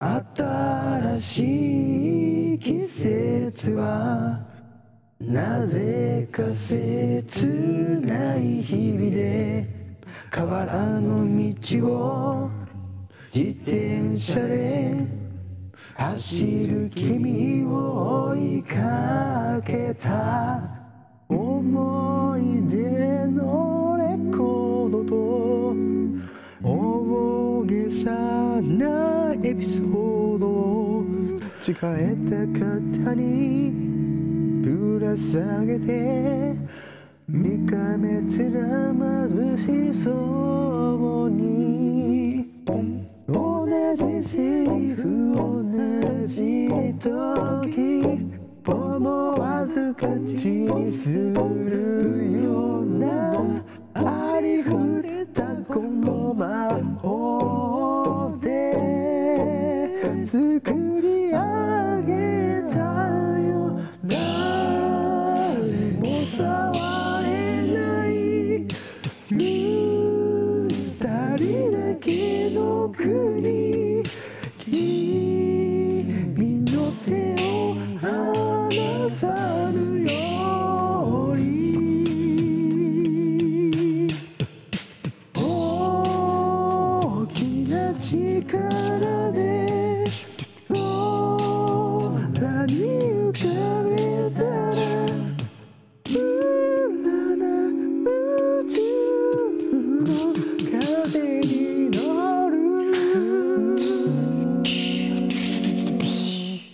新しい季節はなぜか切ない日々で河原の道を自転車で走る君を追いかけた。思い出のレコードと大げさなエピソードを誓えた方にぶら下げて見かめつらまぶしそうに同じセリフ同じ時思わず口にするような作り上げたよ。誰も触れない。二人だけの国。Mm-hmm.